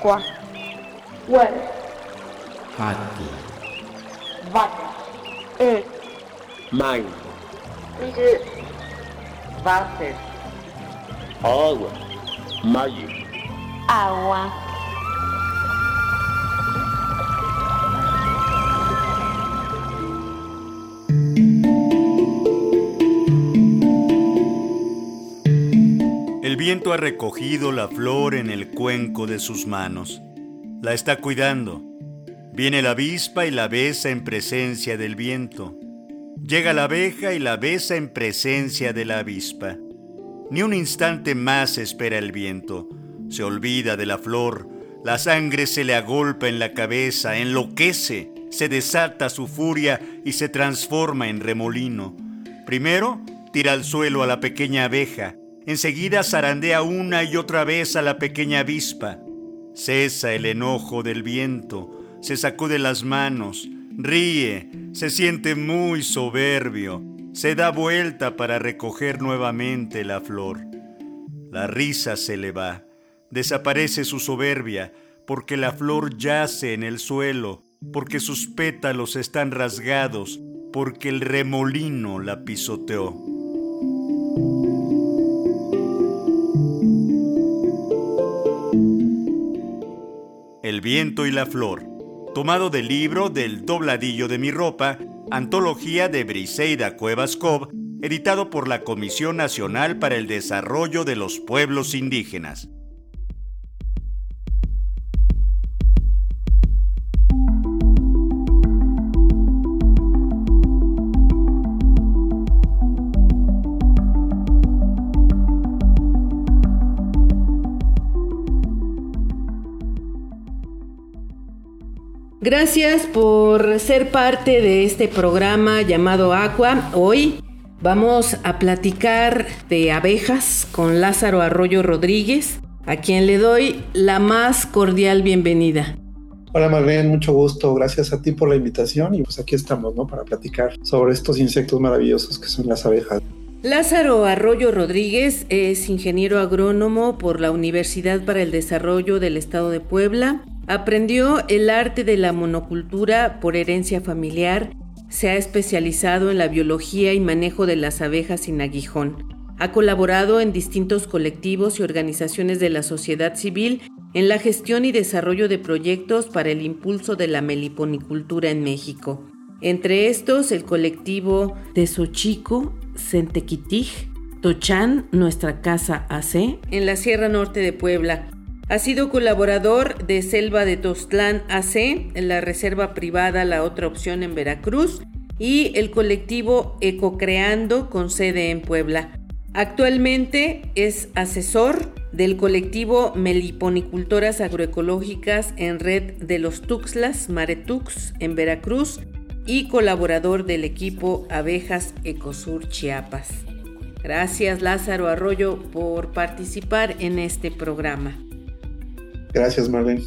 quatro, ué, rato, vaca, um, mãe, de, váter, água, maio, água. Viento ha recogido la flor en el cuenco de sus manos. La está cuidando. Viene la avispa y la besa en presencia del viento. Llega la abeja y la besa en presencia de la avispa. Ni un instante más espera el viento. Se olvida de la flor. La sangre se le agolpa en la cabeza, enloquece, se desata su furia y se transforma en remolino. Primero, tira al suelo a la pequeña abeja. Enseguida zarandea una y otra vez a la pequeña avispa. Cesa el enojo del viento, se sacude las manos, ríe, se siente muy soberbio, se da vuelta para recoger nuevamente la flor. La risa se le va, desaparece su soberbia, porque la flor yace en el suelo, porque sus pétalos están rasgados, porque el remolino la pisoteó. El viento y la flor, tomado del libro del dobladillo de mi ropa, antología de Briseida Cuevas Cobb, editado por la Comisión Nacional para el Desarrollo de los Pueblos Indígenas. Gracias por ser parte de este programa llamado Aqua. Hoy vamos a platicar de abejas con Lázaro Arroyo Rodríguez, a quien le doy la más cordial bienvenida. Hola Marlene, mucho gusto. Gracias a ti por la invitación y pues aquí estamos, ¿no? Para platicar sobre estos insectos maravillosos que son las abejas. Lázaro Arroyo Rodríguez es ingeniero agrónomo por la Universidad para el Desarrollo del Estado de Puebla Aprendió el arte de la monocultura por herencia familiar, se ha especializado en la biología y manejo de las abejas sin aguijón. Ha colaborado en distintos colectivos y organizaciones de la sociedad civil en la gestión y desarrollo de proyectos para el impulso de la meliponicultura en México. Entre estos, el colectivo de Xochico, Sentequitij, Tochan, Nuestra Casa AC, en la Sierra Norte de Puebla, ha sido colaborador de Selva de Tostlán AC, la Reserva Privada La Otra Opción en Veracruz y el colectivo Ecocreando con sede en Puebla. Actualmente es asesor del colectivo Meliponicultoras Agroecológicas en Red de los Tuxlas, Maretux, en Veracruz y colaborador del equipo Abejas Ecosur Chiapas. Gracias Lázaro Arroyo por participar en este programa. Gracias, Marlene.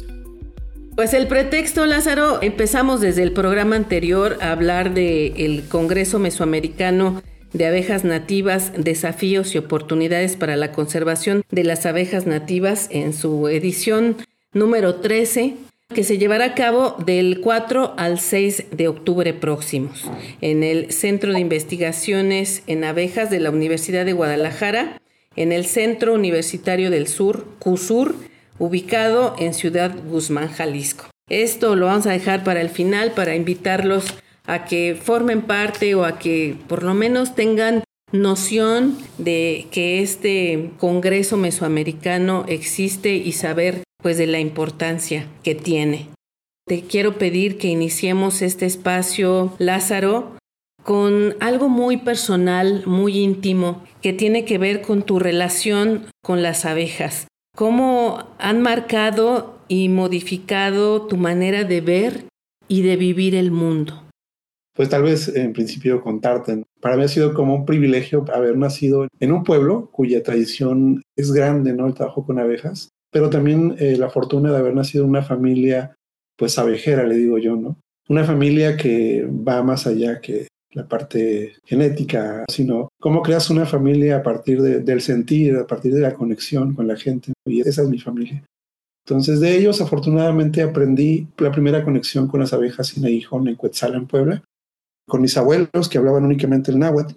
Pues el pretexto, Lázaro, empezamos desde el programa anterior a hablar del Congreso Mesoamericano de Abejas Nativas, Desafíos y Oportunidades para la Conservación de las Abejas Nativas en su edición número 13, que se llevará a cabo del 4 al 6 de octubre próximos en el Centro de Investigaciones en Abejas de la Universidad de Guadalajara, en el Centro Universitario del Sur, CUSUR, ubicado en Ciudad Guzmán, Jalisco. Esto lo vamos a dejar para el final, para invitarlos a que formen parte o a que por lo menos tengan noción de que este Congreso Mesoamericano existe y saber pues de la importancia que tiene. Te quiero pedir que iniciemos este espacio, Lázaro, con algo muy personal, muy íntimo, que tiene que ver con tu relación con las abejas. ¿Cómo han marcado y modificado tu manera de ver y de vivir el mundo? Pues tal vez en principio contarte. Para mí ha sido como un privilegio haber nacido en un pueblo cuya tradición es grande, ¿no? El trabajo con abejas, pero también eh, la fortuna de haber nacido en una familia, pues abejera, le digo yo, ¿no? Una familia que va más allá que la parte genética, sino cómo creas una familia a partir del sentir, a partir de la conexión con la gente. Y esa es mi familia. Entonces de ellos afortunadamente aprendí la primera conexión con las abejas sin aguijón en Cuetzal, en Puebla, con mis abuelos que hablaban únicamente el náhuatl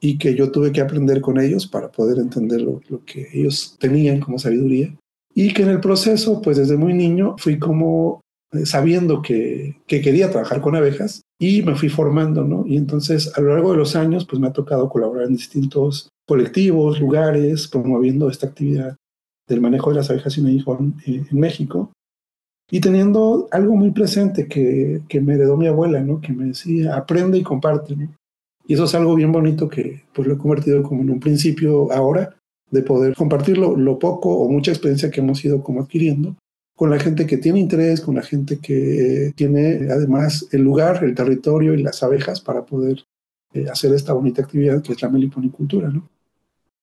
y que yo tuve que aprender con ellos para poder entender lo, lo, que ellos tenían como sabiduría. Y que en el proceso, pues desde muy niño, fui como eh, sabiendo que, que, quería trabajar con abejas y me fui formando, ¿no? Y entonces a lo largo de los años, pues me ha tocado colaborar en distintos colectivos, lugares, promoviendo esta actividad del manejo de las abejas sin aguijón eh, en México. Y teniendo algo muy presente que, que, me heredó mi abuela, ¿no? Que me decía, aprende y comparte, ¿no? Y eso es algo bien bonito que pues lo he convertido como en un principio ahora de poder compartir lo, lo poco o mucha experiencia que hemos ido como adquiriendo con la gente que tiene interés, con la gente que tiene además el lugar, el territorio y las abejas para poder eh, hacer esta bonita actividad que es la meliponicultura, ¿no?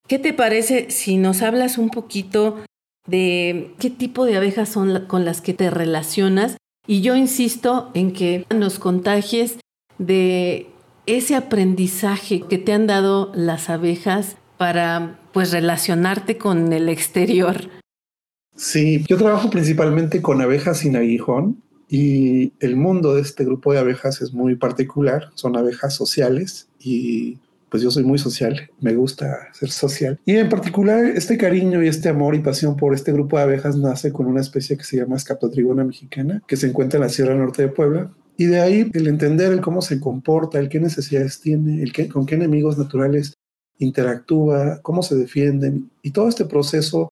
¿Qué te parece si nos hablas un poquito de qué tipo de abejas son con las que te relacionas? Y yo insisto en que nos contagies de ese aprendizaje que te han dado las abejas para pues relacionarte con el exterior. Sí, yo trabajo principalmente con abejas sin aguijón y el mundo de este grupo de abejas es muy particular, son abejas sociales y pues yo soy muy social, me gusta ser social. Y en particular, este cariño y este amor y pasión por este grupo de abejas nace con una especie que se llama Escaptotrigona mexicana, que se encuentra en la Sierra Norte de Puebla. Y de ahí el entender el cómo se comporta, el qué necesidades tiene, el qué, con qué enemigos naturales interactúa, cómo se defienden y todo este proceso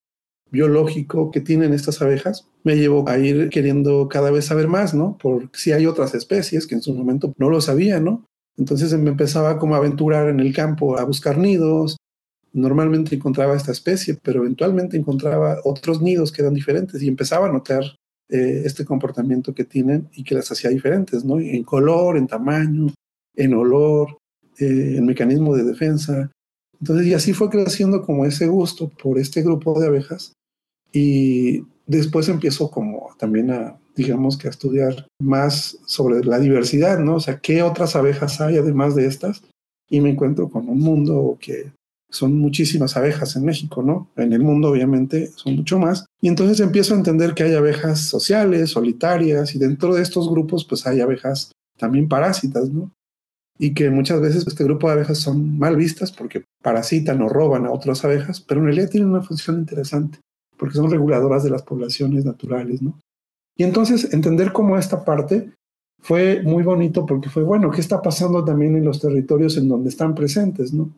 biológico que tienen estas abejas me llevó a ir queriendo cada vez saber más, ¿no? Por si hay otras especies que en su momento no lo sabía, ¿no? Entonces me empezaba como a aventurar en el campo, a buscar nidos. Normalmente encontraba esta especie, pero eventualmente encontraba otros nidos que eran diferentes y empezaba a notar eh, este comportamiento que tienen y que las hacía diferentes, ¿no? En color, en tamaño, en olor, eh, en mecanismo de defensa. Entonces, y así fue creciendo como ese gusto por este grupo de abejas y después empiezo como también a digamos que a estudiar más sobre la diversidad, ¿no? O sea, ¿qué otras abejas hay además de estas? Y me encuentro con un mundo que son muchísimas abejas en México, ¿no? En el mundo obviamente son mucho más. Y entonces empiezo a entender que hay abejas sociales, solitarias, y dentro de estos grupos pues hay abejas también parásitas, ¿no? Y que muchas veces este grupo de abejas son mal vistas porque parasitan o roban a otras abejas, pero en realidad tienen una función interesante porque son reguladoras de las poblaciones naturales, ¿no? Y entonces entender cómo esta parte fue muy bonito porque fue, bueno, ¿qué está pasando también en los territorios en donde están presentes? ¿no?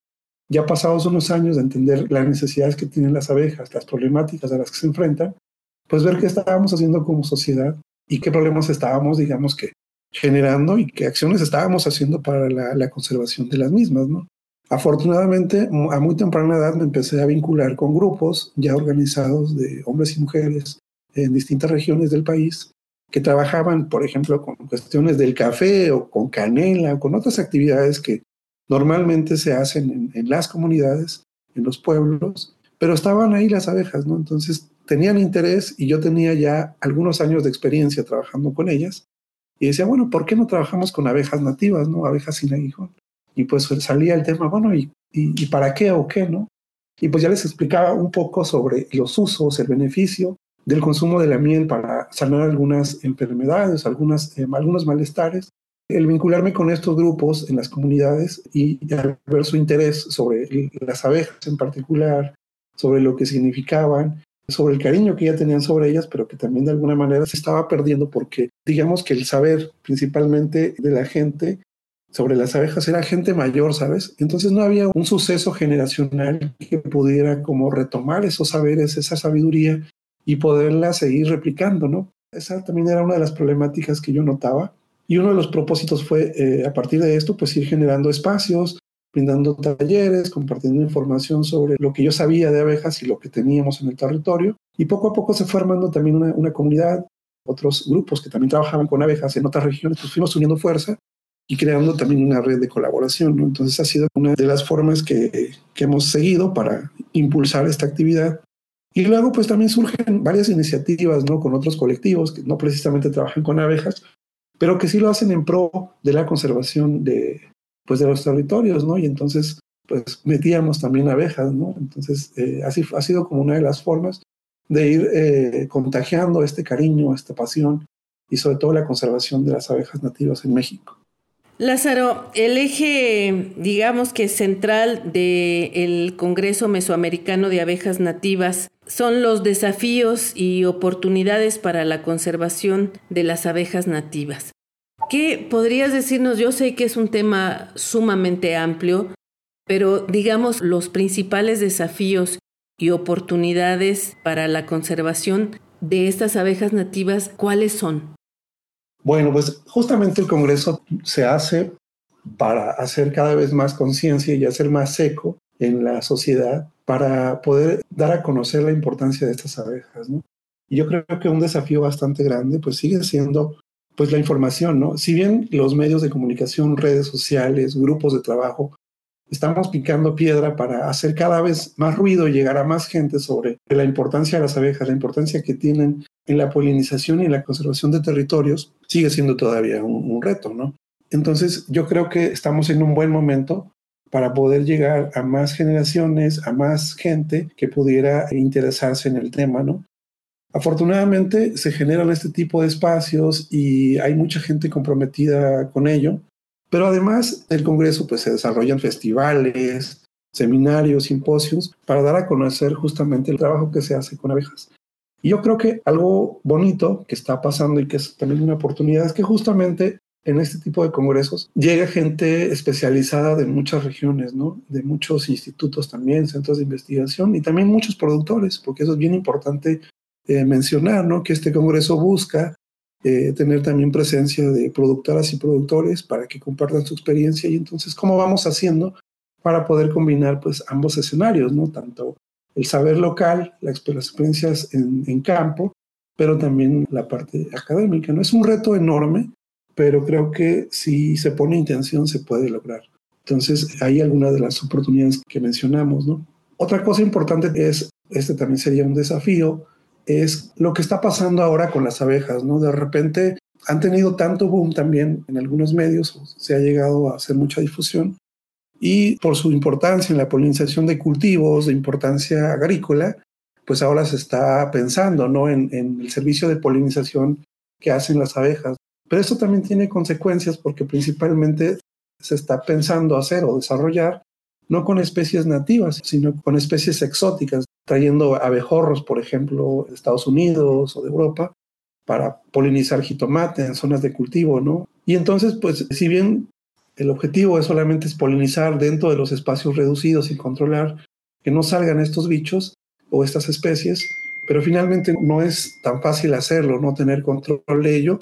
Ya pasados unos años de entender las necesidades que tienen las abejas, las problemáticas a las que se enfrentan, pues ver qué estábamos haciendo como sociedad y qué problemas estábamos, digamos que, generando y qué acciones estábamos haciendo para la, la conservación de las mismas, ¿no? Afortunadamente, a muy temprana edad me empecé a vincular con grupos ya organizados de hombres y mujeres en distintas regiones del país que trabajaban, por ejemplo, con cuestiones del café o con canela o con otras actividades que normalmente se hacen en, las comunidades, en los pueblos, pero estaban ahí las abejas, ¿no? Entonces tenían interés y yo tenía ya algunos años de experiencia trabajando con ellas y decía, bueno, ¿por qué no trabajamos con abejas nativas, ¿no? Abejas sin aguijón. Y pues salía el tema, bueno, ¿y, y, para qué o qué, no? Y pues ya les explicaba un poco sobre los usos, el beneficio del consumo de la miel para sanar algunas enfermedades, algunas, eh, algunos malestares. El vincularme con estos grupos en las comunidades y, y ver su interés sobre las abejas en particular, sobre lo que significaban, sobre el cariño que ya tenían sobre ellas, pero que también de alguna manera se estaba perdiendo porque digamos que el saber principalmente de la gente sobre las abejas era gente mayor, ¿sabes? Entonces no había un suceso generacional que pudiera como retomar esos saberes, esa sabiduría y poderla seguir replicando, ¿no? Esa también era una de las problemáticas que yo notaba. Y uno de los propósitos fue, eh, a partir de esto, pues ir generando espacios, brindando talleres, compartiendo información sobre lo que yo sabía de abejas y lo que teníamos en el territorio. Y poco a poco se fue armando también una, una comunidad, otros grupos que también trabajaban con abejas en otras regiones, pues fuimos uniendo fuerza y creando también una red de colaboración. ¿no? Entonces ha sido una de las formas que, que hemos seguido para impulsar esta actividad y luego pues también surgen varias iniciativas, ¿no? Con otros colectivos que no precisamente trabajan con abejas, pero que sí lo hacen en pro de la conservación de, pues, de los territorios, ¿no? Y entonces pues metíamos también abejas, ¿no? Entonces eh, así ha sido como una de las formas. de ir eh, contagiando este cariño, esta pasión y sobre todo la conservación de las abejas nativas en México. Lázaro, el eje, digamos que central del Congreso Mesoamericano de Abejas Nativas son los desafíos y oportunidades para la conservación de las abejas nativas. ¿Qué podrías decirnos? Yo sé que es un tema sumamente amplio, pero digamos los principales desafíos y oportunidades para la conservación de estas abejas nativas, ¿cuáles son? Bueno, pues justamente el Congreso se hace para hacer cada vez más conciencia y hacer más seco en la sociedad para poder dar a conocer la importancia de estas abejas. Y yo creo que un desafío bastante grande pues sigue siendo pues la información, ¿no? Si bien los medios de comunicación, redes sociales, grupos de trabajo estamos picando piedra para hacer cada vez más ruido y llegar a más gente sobre la importancia de las abejas, la importancia que tienen en la polinización y en la conservación de territorios, sigue siendo todavía un, reto, ¿no? Entonces, yo creo que estamos en un buen momento para poder llegar a más generaciones, a más gente que pudiera interesarse en el tema, ¿no? Afortunadamente se generan este tipo de espacios y hay mucha gente comprometida con ello. Pero además, el Congreso pues, se desarrollan festivales, seminarios, simposios, para dar a conocer justamente el trabajo que se hace con abejas. Y yo creo que algo bonito que está pasando y que es también una oportunidad es que justamente en este tipo de congresos llega gente especializada de muchas regiones, ¿no? De muchos institutos también, centros de investigación y también muchos productores, porque eso es bien importante eh, mencionar, ¿no? Que este congreso busca eh, tener también presencia de productoras y productores para que compartan su experiencia y entonces cómo vamos haciendo para poder combinar pues ambos escenarios, ¿no? Tanto el saber local, las experiencias en, en campo, pero también la parte académica, ¿no? Es un reto enorme, pero creo que si se pone intención se puede lograr. Entonces, hay algunas de las oportunidades que mencionamos, ¿no? Otra cosa importante es, este también sería un desafío, es lo que está pasando ahora con las abejas, ¿no? De repente han tenido tanto boom también en algunos medios, se ha llegado a hacer mucha difusión, y por su importancia en la polinización de cultivos, de importancia agrícola, pues ahora se está pensando, ¿no? En, el servicio de polinización que hacen las abejas. Pero esto también tiene consecuencias porque principalmente se está pensando hacer o desarrollar no con especies nativas, sino con especies exóticas, trayendo abejorros, por ejemplo, de Estados Unidos o de Europa, para polinizar jitomate en zonas de cultivo, ¿no? Y entonces, pues, si bien el objetivo es solamente polinizar dentro de los espacios reducidos y controlar que no salgan estos bichos o estas especies, pero finalmente no es tan fácil hacerlo, no tener control de ello,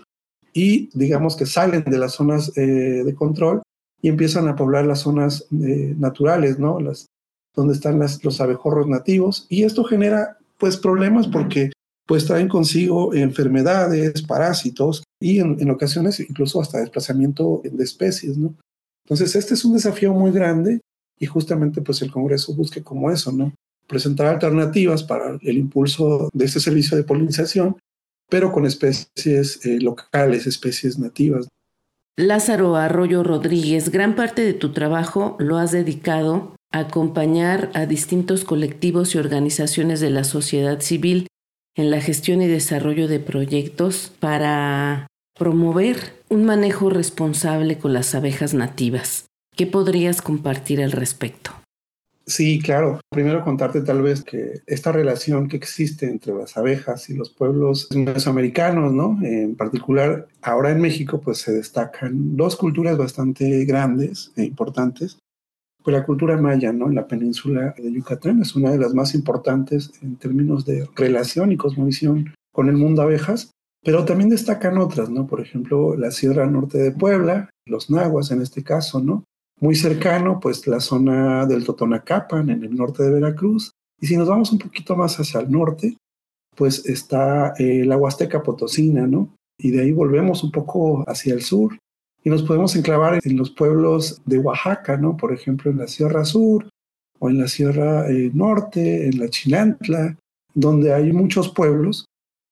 y digamos que salen de las zonas eh, de control y empiezan a poblar las zonas eh, naturales, ¿no? Las, donde están las, los abejorros nativos y esto genera pues problemas porque pues traen consigo enfermedades, parásitos y en, en, ocasiones incluso hasta desplazamiento de especies, ¿no? Entonces este es un desafío muy grande y justamente pues el Congreso busca como eso, ¿no? Presentar alternativas para el impulso de este servicio de polinización, pero con especies eh, locales, especies nativas. Lázaro Arroyo Rodríguez, gran parte de tu trabajo lo has dedicado acompañar a distintos colectivos y organizaciones de la sociedad civil en la gestión y desarrollo de proyectos para promover un manejo responsable con las abejas nativas. ¿Qué podrías compartir al respecto? Sí, claro. Primero contarte tal vez que esta relación que existe entre las abejas y los pueblos mesoamericanos, ¿no? En particular, ahora en México, pues se destacan dos culturas bastante grandes e importantes. Pues la cultura maya, ¿no? En la península de Yucatán es una de las más importantes en términos de relación y cosmovisión con el mundo abejas, pero también destacan otras, ¿no? Por ejemplo, la Sierra Norte de Puebla, los nahuas en este caso, ¿no? muy cercano, pues la zona del Totonacapan, en el norte de Veracruz. Y si nos vamos un poquito más hacia el norte, pues está eh, la Huasteca Potosina, ¿no? Y de ahí volvemos un poco hacia el sur y nos podemos enclavar en los pueblos de Oaxaca, ¿no? Por ejemplo, en la Sierra Sur o en la Sierra eh, Norte, en la Chinantla, donde hay muchos pueblos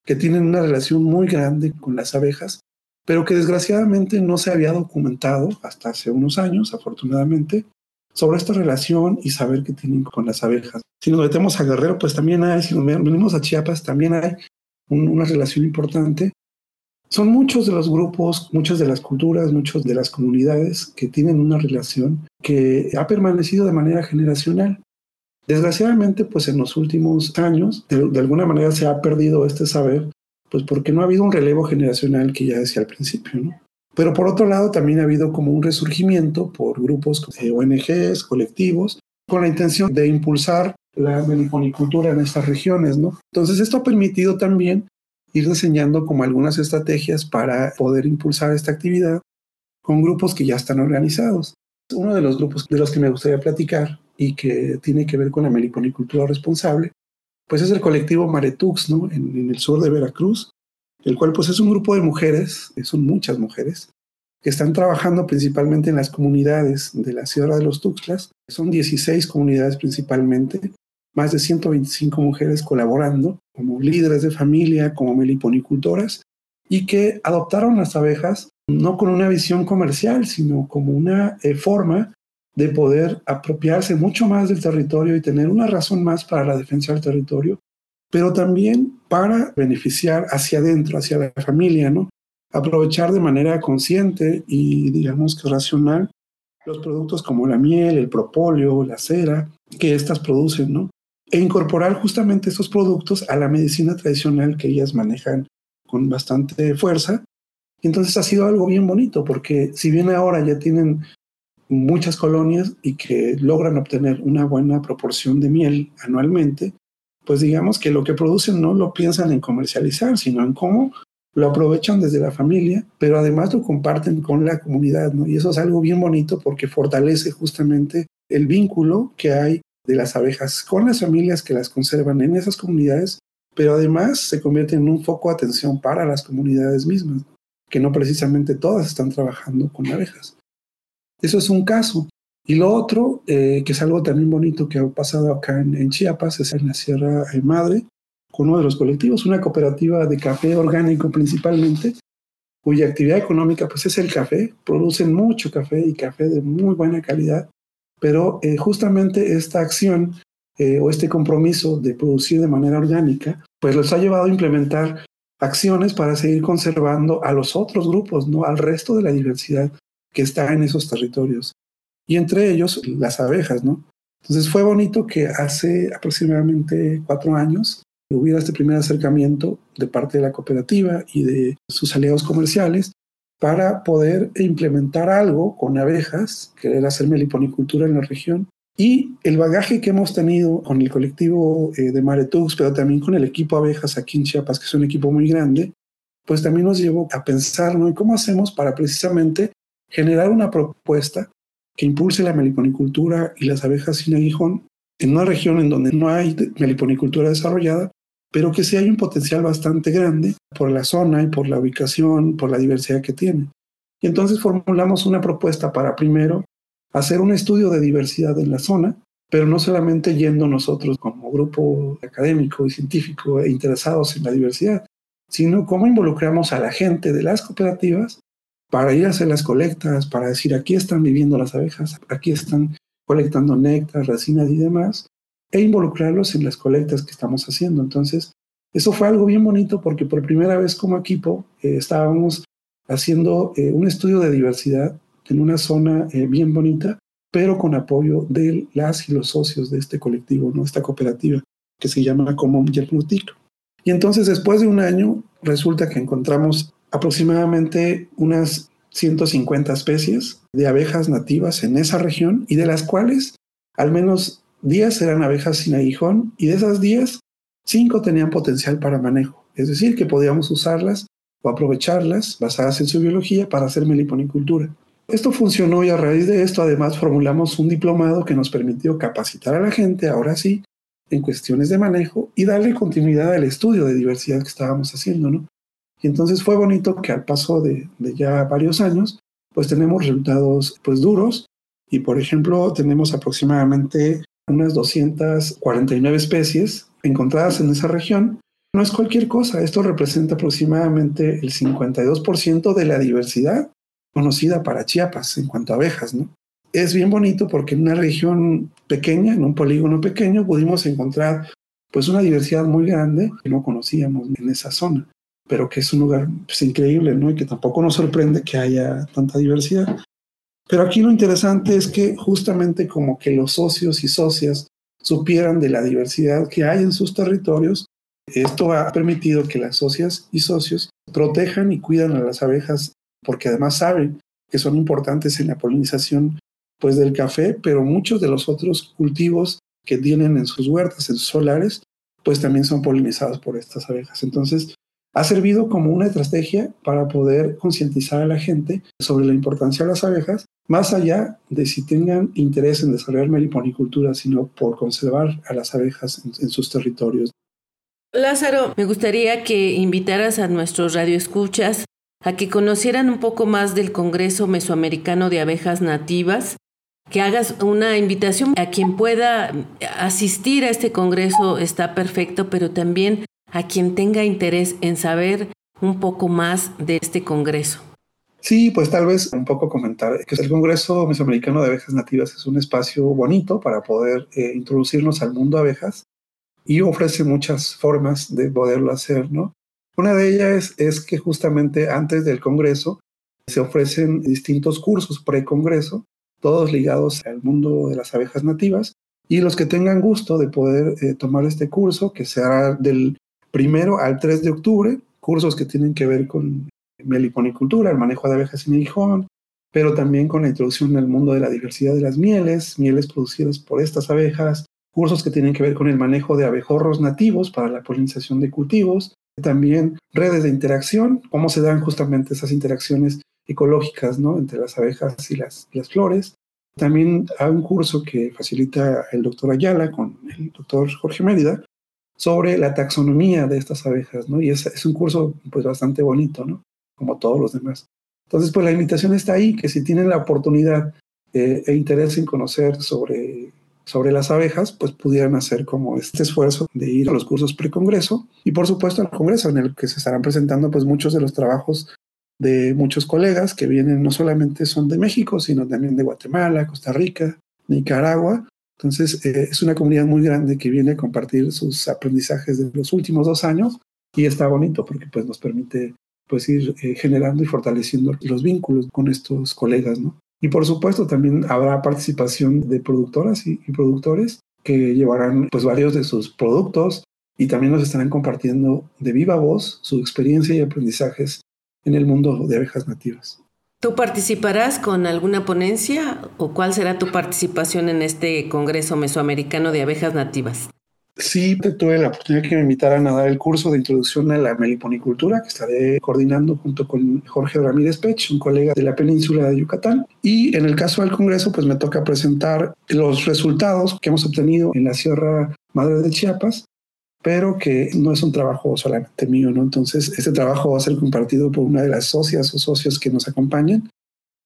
que tienen una relación muy grande con las abejas pero que desgraciadamente no se había documentado hasta hace unos años, afortunadamente, sobre esta relación y saber qué tienen con las abejas. Si nos metemos a Guerrero, pues también hay, si nos venimos a Chiapas, también hay una relación importante. Son muchos de los grupos, muchas de las culturas, muchas de las comunidades que tienen una relación que ha permanecido de manera generacional. Desgraciadamente, pues en los últimos años, de, alguna manera se ha perdido este saber, pues porque no ha habido un relevo generacional que ya decía al principio, ¿no? Pero por otro lado, también ha habido como un resurgimiento por grupos de ONGs, colectivos, con la intención de impulsar la meliponicultura en estas regiones. Entonces, esto ha permitido también ir diseñando como algunas estrategias para poder impulsar esta actividad con grupos que ya están organizados. Uno de los grupos de los que me gustaría platicar y que tiene que ver con la meliponicultura responsable, pues es el colectivo Maretux, ¿no? En, en el sur de Veracruz, el cual pues es un grupo de mujeres, son muchas mujeres, que están trabajando principalmente en las comunidades de la Sierra de los Tuxtlas. Son 16 comunidades principalmente, más de 125 mujeres colaborando como líderes de familia, como meliponicultoras, y que adoptaron las abejas no con una visión comercial, sino como una eh, forma de poder apropiarse mucho más del territorio y tener una razón más para la defensa del territorio pero también para beneficiar hacia adentro, hacia la familia, ¿no? Aprovechar de manera consciente y digamos que racional los productos como la miel, el propóleo, la cera que éstas producen, ¿no? E incorporar justamente estos productos a la medicina tradicional que ellas manejan con bastante fuerza. Entonces ha sido algo bien bonito porque si bien ahora ya tienen muchas colonias y que logran obtener una buena proporción de miel anualmente, pues digamos que lo que producen no lo piensan en comercializar, sino en cómo lo aprovechan desde la familia, pero además lo comparten con la comunidad, ¿no? Y eso es algo bien bonito porque fortalece justamente el vínculo que hay de las abejas con las familias que las conservan en esas comunidades, pero además se convierte en un foco de atención para las comunidades mismas, que no precisamente todas están trabajando con abejas. Eso es un caso. Y lo otro, eh, que es algo también bonito que ha pasado acá en, Chiapas, es en la Sierra Madre, con uno de los colectivos, una cooperativa de café orgánico principalmente, cuya actividad económica pues es el café, producen mucho café y café de muy buena calidad, pero eh, justamente esta acción eh, o este compromiso de producir de manera orgánica, pues los ha llevado a implementar acciones para seguir conservando a los otros grupos, no al resto de la diversidad que está en esos territorios y entre ellos las abejas, ¿no? Entonces fue bonito que hace aproximadamente cuatro años hubiera este primer acercamiento de parte de la cooperativa y de sus aliados comerciales para poder implementar algo con abejas, querer hacer meliponicultura en la región. Y el bagaje que hemos tenido con el colectivo eh, de Maretux, pero también con el equipo abejas aquí en Chiapas, que es un equipo muy grande, pues también nos llevó a pensar, ¿no? ¿Y cómo hacemos para precisamente generar una propuesta que impulse la meliponicultura y las abejas sin aguijón en una región en donde no hay meliponicultura desarrollada, pero que sí hay un potencial bastante grande por la zona y por la ubicación, por la diversidad que tiene. Y entonces formulamos una propuesta para primero hacer un estudio de diversidad en la zona, pero no solamente yendo nosotros como grupo académico y científico e interesados en la diversidad, sino cómo involucramos a la gente de las cooperativas para ir a hacer las colectas, para decir aquí están viviendo las abejas, aquí están colectando néctar, resinas y demás, e involucrarlos en las colectas que estamos haciendo. Entonces, eso fue algo bien bonito porque por primera vez como equipo eh, estábamos haciendo eh, un estudio de diversidad en una zona eh, bien bonita, pero con apoyo de las y los socios de este colectivo, ¿no? esta cooperativa que se llama Común Yernutic. Y entonces, después de un año, resulta que encontramos aproximadamente unas 150 especies de abejas nativas en esa región y de las cuales al menos 10 eran abejas sin aguijón y de esas 10, 5 tenían potencial para manejo. Es decir, que podíamos usarlas o aprovecharlas basadas en su biología para hacer meliponicultura. Esto funcionó y a raíz de esto además formulamos un diplomado que nos permitió capacitar a la gente, ahora sí, en cuestiones de manejo y darle continuidad al estudio de diversidad que estábamos haciendo, ¿no? Y entonces fue bonito que al paso de, ya varios años, pues tenemos resultados pues duros y por ejemplo tenemos aproximadamente unas 249 especies encontradas en esa región. No es cualquier cosa, esto representa aproximadamente el 52% de la diversidad conocida para Chiapas en cuanto a abejas, ¿no? es bien bonito porque en una región pequeña, en un polígono pequeño, pudimos encontrar pues una diversidad muy grande que no conocíamos en esa zona, pero que es un lugar pues, increíble, ¿no? Y que tampoco nos sorprende que haya tanta diversidad. Pero aquí lo interesante es que justamente como que los socios y socias supieran de la diversidad que hay en sus territorios, esto ha permitido que las socias y socios protejan y cuidan a las abejas porque además saben que son importantes en la polinización pues del café, pero muchos de los otros cultivos que tienen en sus huertas, en sus solares, pues también son polinizados por estas abejas. Entonces, ha servido como una estrategia para poder concientizar a la gente sobre la importancia de las abejas, más allá de si tengan interés en desarrollar meliponicultura, sino por conservar a las abejas en, en sus territorios. Lázaro, me gustaría que invitaras a nuestros radioescuchas a que conocieran un poco más del Congreso Mesoamericano de Abejas Nativas, que hagas una invitación a quien pueda asistir a este Congreso, está perfecto, pero también a quien tenga interés en saber un poco más de este Congreso. Sí, pues tal vez un poco comentar que el Congreso Mesoamericano de Abejas Nativas es un espacio bonito para poder eh, introducirnos al mundo de abejas y ofrece muchas formas de poderlo hacer, ¿no? Una de ellas es, que justamente antes del Congreso se ofrecen distintos cursos pre-Congreso, todos ligados al mundo de las abejas nativas, y los que tengan gusto de poder eh, tomar este curso, que será del primero al 3 de octubre, cursos que tienen que ver con meliponicultura, el manejo de abejas en aguijón, pero también con la introducción al mundo de la diversidad de las mieles, mieles producidas por estas abejas, cursos que tienen que ver con el manejo de abejorros nativos para la polinización de cultivos, también redes de interacción, cómo se dan justamente esas interacciones ecológicas ¿no? entre las abejas y las, las flores. También hay un curso que facilita el doctor Ayala con el doctor Jorge Mérida sobre la taxonomía de estas abejas, ¿no? Y es, un curso pues bastante bonito, ¿no? Como todos los demás. Entonces, pues la invitación está ahí, que si tienen la oportunidad eh, e interés en conocer sobre sobre las abejas, pues pudieran hacer como este esfuerzo de ir a los cursos pre-congreso y por supuesto al congreso en el que se estarán presentando pues muchos de los trabajos de muchos colegas que vienen no solamente son de México, sino también de Guatemala, Costa Rica, Nicaragua. Entonces eh, es una comunidad muy grande que viene a compartir sus aprendizajes de los últimos dos años y está bonito porque pues nos permite pues ir eh, generando y fortaleciendo los vínculos con estos colegas, ¿no? Y por supuesto también habrá participación de productoras y, productores que llevarán pues varios de sus productos y también nos estarán compartiendo de viva voz su experiencia y aprendizajes en el mundo de abejas nativas. ¿Tú participarás con alguna ponencia o cuál será tu participación en este Congreso Mesoamericano de Abejas Nativas? Sí, tuve la oportunidad que me invitaran a dar el curso de introducción a la meliponicultura que estaré coordinando junto con Jorge Ramírez Pech, un colega de la península de Yucatán. Y en el caso del Congreso, pues me toca presentar los resultados que hemos obtenido en la Sierra Madre de Chiapas, pero que no es un trabajo solamente mío, ¿no? Entonces, este trabajo va a ser compartido por una de las socias o socios que nos acompañan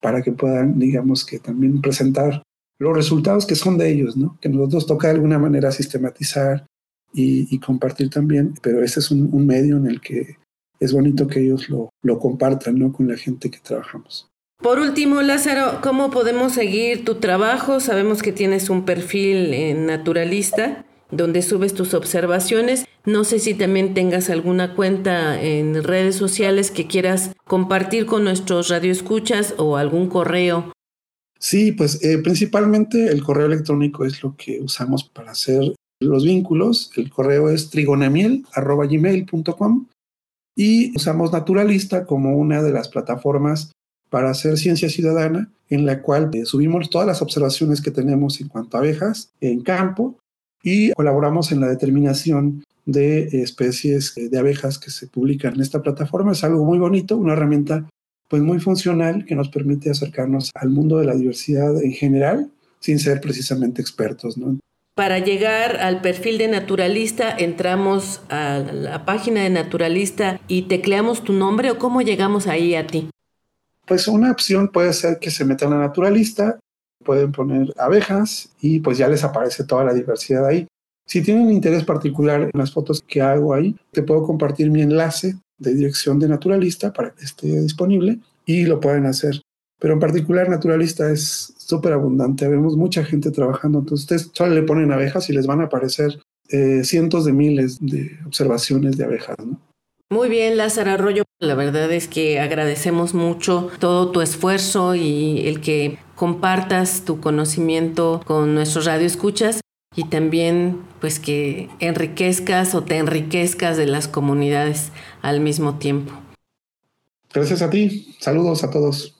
para que puedan, digamos, que también presentar los resultados que son de ellos, ¿no? Que nosotros toca de alguna manera sistematizar y, compartir también, pero ese es un, medio en el que es bonito que ellos lo, lo compartan, ¿no? Con la gente que trabajamos. Por último, Lázaro, ¿cómo podemos seguir tu trabajo? Sabemos que tienes un perfil eh, naturalista donde subes tus observaciones. No sé si también tengas alguna cuenta en redes sociales que quieras compartir con nuestros radioescuchas o algún correo Sí, pues eh, principalmente el correo electrónico es lo que usamos para hacer los vínculos. El correo es trigonamiel.gmail.com y usamos Naturalista como una de las plataformas para hacer ciencia ciudadana, en la cual eh, subimos todas las observaciones que tenemos en cuanto a abejas en campo y colaboramos en la determinación de especies de abejas que se publican en esta plataforma. Es algo muy bonito, una herramienta pues muy funcional que nos permite acercarnos al mundo de la diversidad en general sin ser precisamente expertos. ¿no? Para llegar al perfil de naturalista, entramos a la página de naturalista y tecleamos tu nombre o cómo llegamos ahí a ti. Pues una opción puede ser que se metan a naturalista, pueden poner abejas y pues ya les aparece toda la diversidad ahí. Si tienen interés particular en las fotos que hago ahí, te puedo compartir mi enlace de dirección de naturalista para que esté disponible y lo pueden hacer. Pero en particular naturalista es súper abundante. Vemos mucha gente trabajando. Entonces, ustedes solo le ponen abejas y les van a aparecer eh, cientos de miles de observaciones de abejas, ¿no? Muy bien, Lázaro Arroyo. La verdad es que agradecemos mucho todo tu esfuerzo y el que compartas tu conocimiento con nuestros radioescuchas y también pues que enriquezcas o te enriquezcas de las comunidades al mismo tiempo. Gracias a ti. Saludos a todos.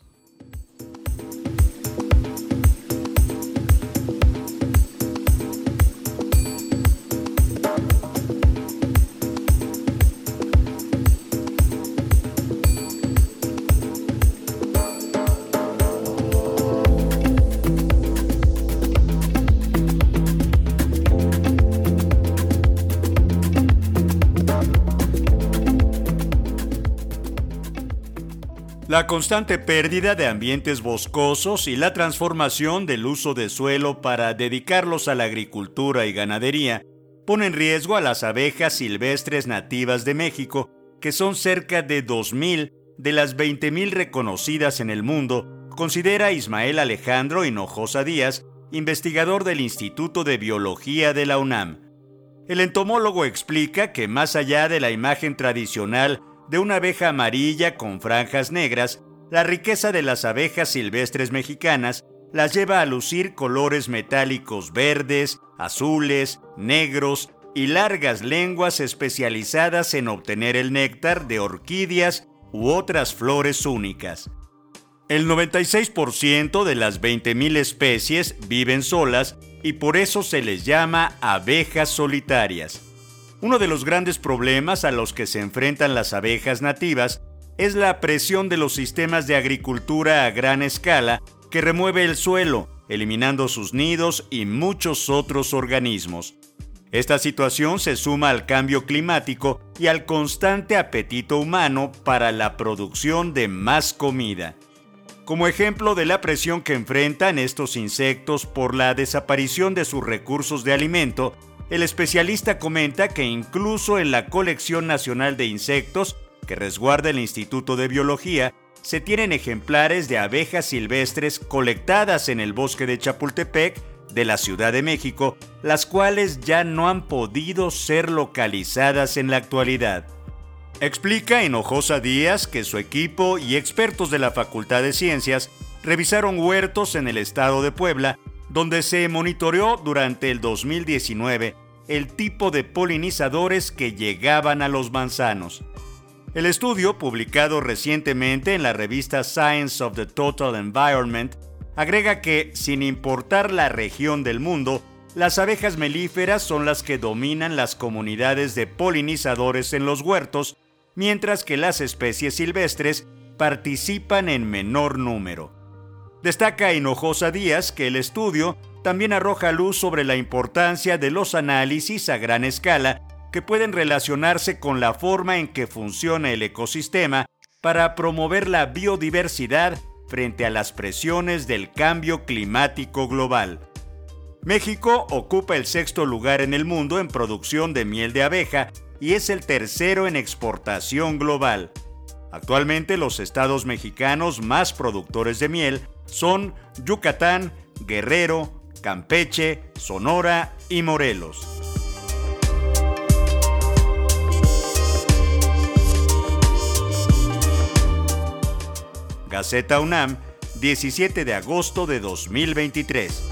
La constante pérdida de ambientes boscosos y la transformación del uso de suelo para dedicarlos a la agricultura y ganadería pone en riesgo a las abejas silvestres nativas de México, que son cerca de 2.000 de las 20.000 reconocidas en el mundo, considera Ismael Alejandro Hinojosa Díaz, investigador del Instituto de Biología de la UNAM. El entomólogo explica que más allá de la imagen tradicional de una abeja amarilla con franjas negras, la riqueza de las abejas silvestres mexicanas las lleva a lucir colores metálicos verdes, azules, negros y largas lenguas especializadas en obtener el néctar de orquídeas u otras flores únicas. El 96% de las 20.000 especies viven solas y por eso se les llama abejas solitarias. Uno de los grandes problemas a los que se enfrentan las abejas nativas es la presión de los sistemas de agricultura a gran escala que remueve el suelo, eliminando sus nidos y muchos otros organismos. Esta situación se suma al cambio climático y al constante apetito humano para la producción de más comida. Como ejemplo de la presión que enfrentan estos insectos por la desaparición de sus recursos de alimento, el especialista comenta que incluso en la colección nacional de insectos que resguarda el Instituto de Biología, se tienen ejemplares de abejas silvestres colectadas en el bosque de Chapultepec de la Ciudad de México, las cuales ya no han podido ser localizadas en la actualidad. Explica Hinojosa Díaz que su equipo y expertos de la Facultad de Ciencias revisaron huertos en el estado de Puebla, donde se monitoreó durante el 2019 el tipo de polinizadores que llegaban a los manzanos. El estudio, publicado recientemente en la revista Science of the Total Environment, agrega que, sin importar la región del mundo, las abejas melíferas son las que dominan las comunidades de polinizadores en los huertos, mientras que las especies silvestres participan en menor número. Destaca Hinojosa Díaz que el estudio también arroja luz sobre la importancia de los análisis a gran escala que pueden relacionarse con la forma en que funciona el ecosistema para promover la biodiversidad frente a las presiones del cambio climático global. México ocupa el sexto lugar en el mundo en producción de miel de abeja y es el tercero en exportación global. Actualmente los estados mexicanos más productores de miel son Yucatán, Guerrero, Campeche, Sonora y Morelos. Gaceta UNAM, 17 de agosto de 2023.